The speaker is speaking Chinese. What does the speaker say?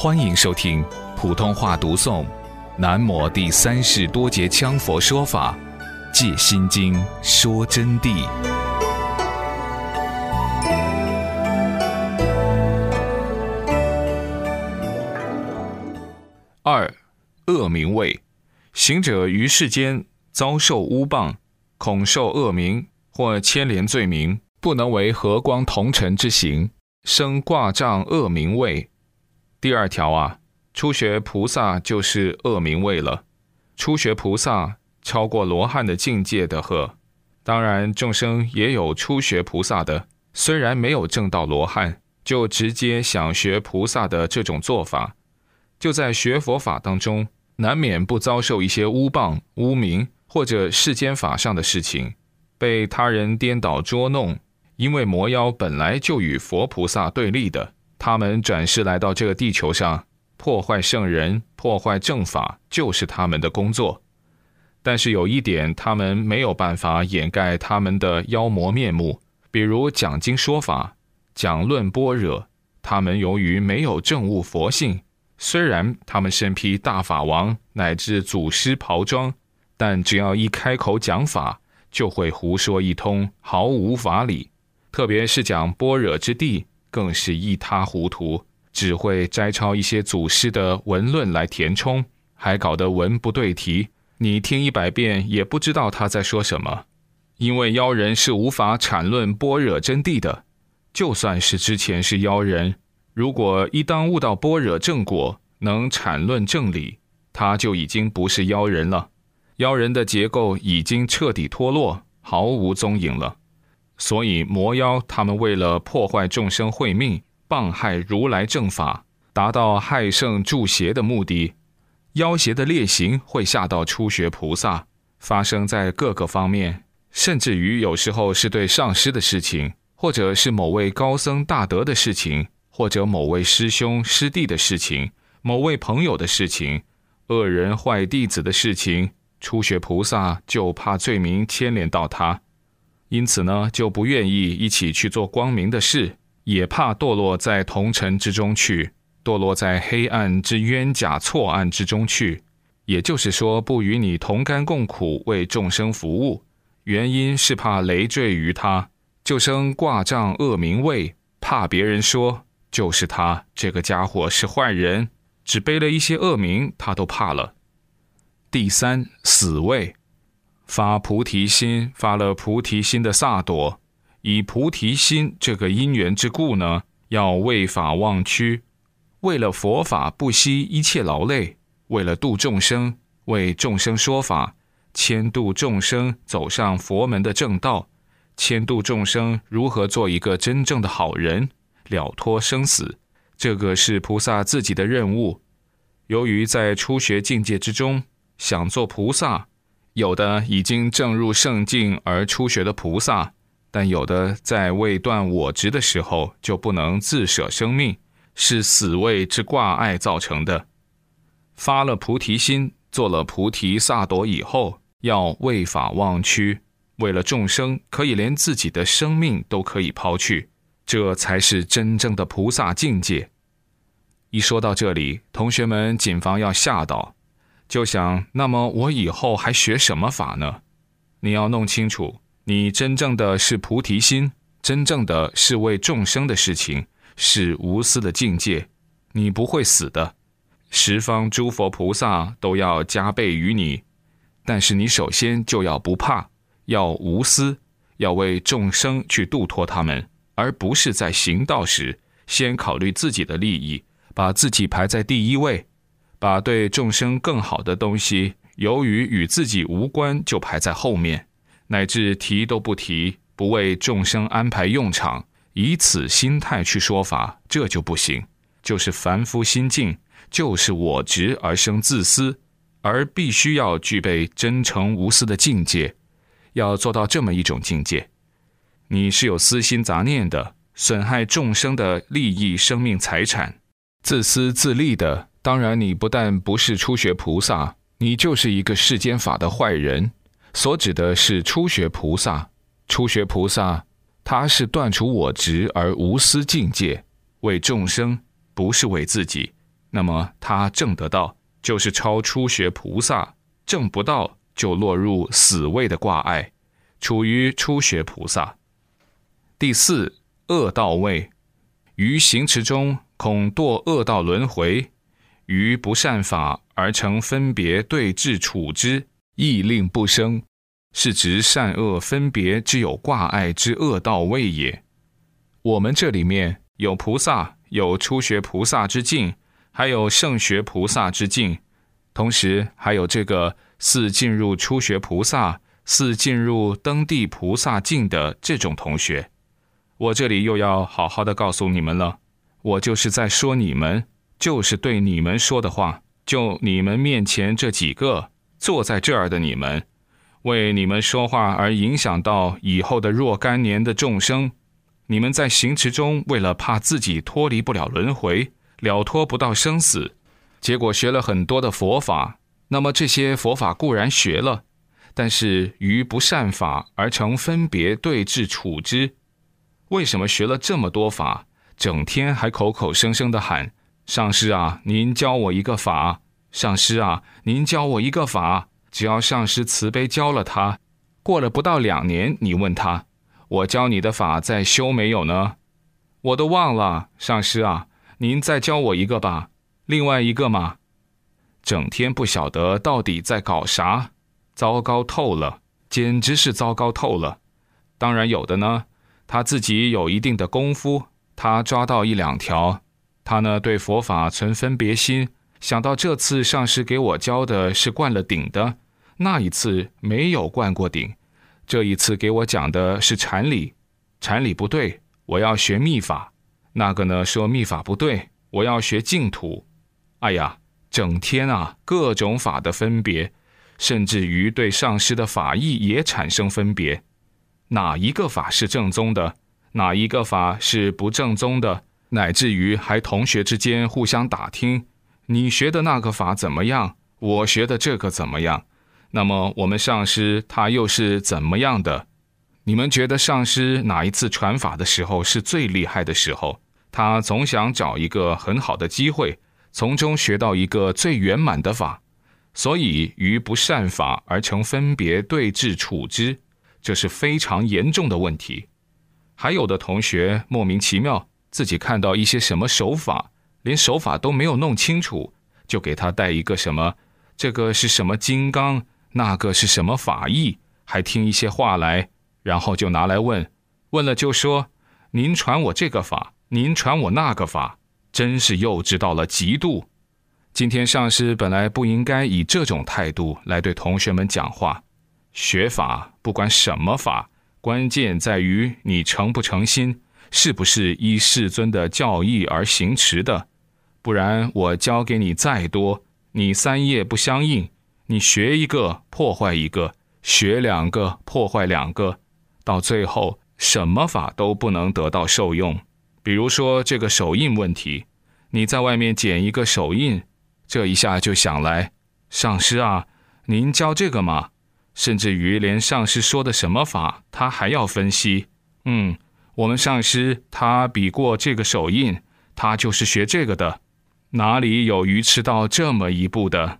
欢迎收听普通话读诵《南摩第三世多杰羌佛说法·借心经说真谛》二恶名位，行者于世间遭受污谤，恐受恶名或牵连罪名，不能为和光同尘之行，生挂障恶名位。第二条啊，初学菩萨就是恶名位了。初学菩萨超过罗汉的境界的呵。当然，众生也有初学菩萨的，虽然没有证到罗汉，就直接想学菩萨的这种做法，就在学佛法当中，难免不遭受一些污谤、污名或者世间法上的事情，被他人颠倒捉弄。因为魔妖本来就与佛菩萨对立的。他们转世来到这个地球上，破坏圣人、破坏正法，就是他们的工作。但是有一点，他们没有办法掩盖他们的妖魔面目，比如讲经说法、讲论般若。他们由于没有证悟佛性，虽然他们身披大法王乃至祖师袍装，但只要一开口讲法，就会胡说一通，毫无法理。特别是讲般若之地。更是一塌糊涂，只会摘抄一些祖师的文论来填充，还搞得文不对题，你听一百遍也不知道他在说什么。因为妖人是无法阐论般若真谛的，就算是之前是妖人，如果一当悟到般若正果，能阐论正理，他就已经不是妖人了。妖人的结构已经彻底脱落，毫无踪影了。所以魔妖他们为了破坏众生慧命，谤害如来正法，达到害圣助邪的目的，妖邪的劣行会吓到初学菩萨，发生在各个方面，甚至于有时候是对上师的事情，或者是某位高僧大德的事情，或者某位师兄师弟的事情，某位朋友的事情，恶人坏弟子的事情，初学菩萨就怕罪名牵连到他。因此呢，就不愿意一起去做光明的事，也怕堕落在红尘之中去，堕落在黑暗之冤假错案之中去。也就是说，不与你同甘共苦，为众生服务。原因是怕累赘于他，就生挂账恶名位，怕别人说就是他这个家伙是坏人，只背了一些恶名，他都怕了。第三死位。发菩提心，发了菩提心的萨埵，以菩提心这个因缘之故呢，要为法忘躯，为了佛法不惜一切劳累，为了度众生，为众生说法，牵度众生走上佛门的正道，牵度众生如何做一个真正的好人，了脱生死，这个是菩萨自己的任务。由于在初学境界之中，想做菩萨。有的已经证入圣境而初学的菩萨，但有的在未断我执的时候就不能自舍生命，是死位之挂碍造成的。发了菩提心，做了菩提萨埵以后，要为法忘躯，为了众生，可以连自己的生命都可以抛去，这才是真正的菩萨境界。一说到这里，同学们谨防要吓到。就想，那么我以后还学什么法呢？你要弄清楚，你真正的是菩提心，真正的是为众生的事情，是无私的境界。你不会死的，十方诸佛菩萨都要加倍于你。但是你首先就要不怕，要无私，要为众生去度脱他们，而不是在行道时先考虑自己的利益，把自己排在第一位。把对众生更好的东西，由于与自己无关，就排在后面，乃至提都不提，不为众生安排用场，以此心态去说法，这就不行。就是凡夫心境，就是我执而生自私，而必须要具备真诚无私的境界，要做到这么一种境界。你是有私心杂念的，损害众生的利益、生命、财产，自私自利的。当然，你不但不是初学菩萨，你就是一个世间法的坏人。所指的是初学菩萨。初学菩萨，他是断除我执而无私境界，为众生，不是为自己。那么他证得到，就是超初学菩萨；证不到，就落入死位的挂碍，处于初学菩萨。第四，恶道位，于行持中恐堕恶道轮回，于不善法而成分别对治处之，亦令不生。是指善恶分别之有挂碍之恶道位也。我们这里面有菩萨，有初学菩萨之境，还有圣学菩萨之境，同时还有这个似进入初学菩萨、似进入登地菩萨境的这种同学。我这里又要好好的告诉你们了，我就是在说你们，就是对你们说的话，就你们面前这几个坐在这儿的你们。为你们说话而影响到以后的若干年的众生，你们在行持中为了怕自己脱离不了轮回，了脱不到生死，结果学了很多的佛法。那么这些佛法固然学了，但是于不善法而成分别对治处之。为什么学了这么多法，整天还口口声声的喊上师啊，您教我一个法，上师啊，您教我一个法。只要上师慈悲教了他，过了不到两年，你问他，我教你的法在修没有呢？我都忘了，上师啊，您再教我一个吧，另外一个嘛，整天不晓得到底在搞啥，糟糕透了，简直是糟糕透了。当然有的呢，他自己有一定的功夫，他抓到一两条，他呢对佛法存分别心。想到这次上师给我教的是灌了顶的，那一次没有灌过顶，这一次给我讲的是禅理，禅理不对，我要学密法。那个呢说密法不对，我要学净土。哎呀，整天啊各种法的分别，甚至于对上师的法意也产生分别，哪一个法是正宗的，哪一个法是不正宗的，乃至于还同学之间互相打听。你学的那个法怎么样？我学的这个怎么样？那么我们上师他又是怎么样的？你们觉得上师哪一次传法的时候是最厉害的时候？他总想找一个很好的机会，从中学到一个最圆满的法，所以于不善法而成分别对治处之，这是非常严重的问题。还有的同学莫名其妙，自己看到一些什么手法。连手法都没有弄清楚，就给他带一个什么，这个是什么金刚，那个是什么法义，还听一些话来，然后就拿来问，问了就说：“您传我这个法，您传我那个法，真是幼稚到了极度。”今天上师本来不应该以这种态度来对同学们讲话。学法不管什么法，关键在于你诚不诚心，是不是依世尊的教义而行持的。不然我教给你再多，你三业不相应，你学一个破坏一个，学两个破坏两个，到最后什么法都不能得到受用。比如说这个手印问题，你在外面捡一个手印，这一下就想来，上师啊，您教这个吗？甚至于连上师说的什么法，他还要分析。嗯，我们上师他比过这个手印，他就是学这个的。哪里有愚痴到这么一步的？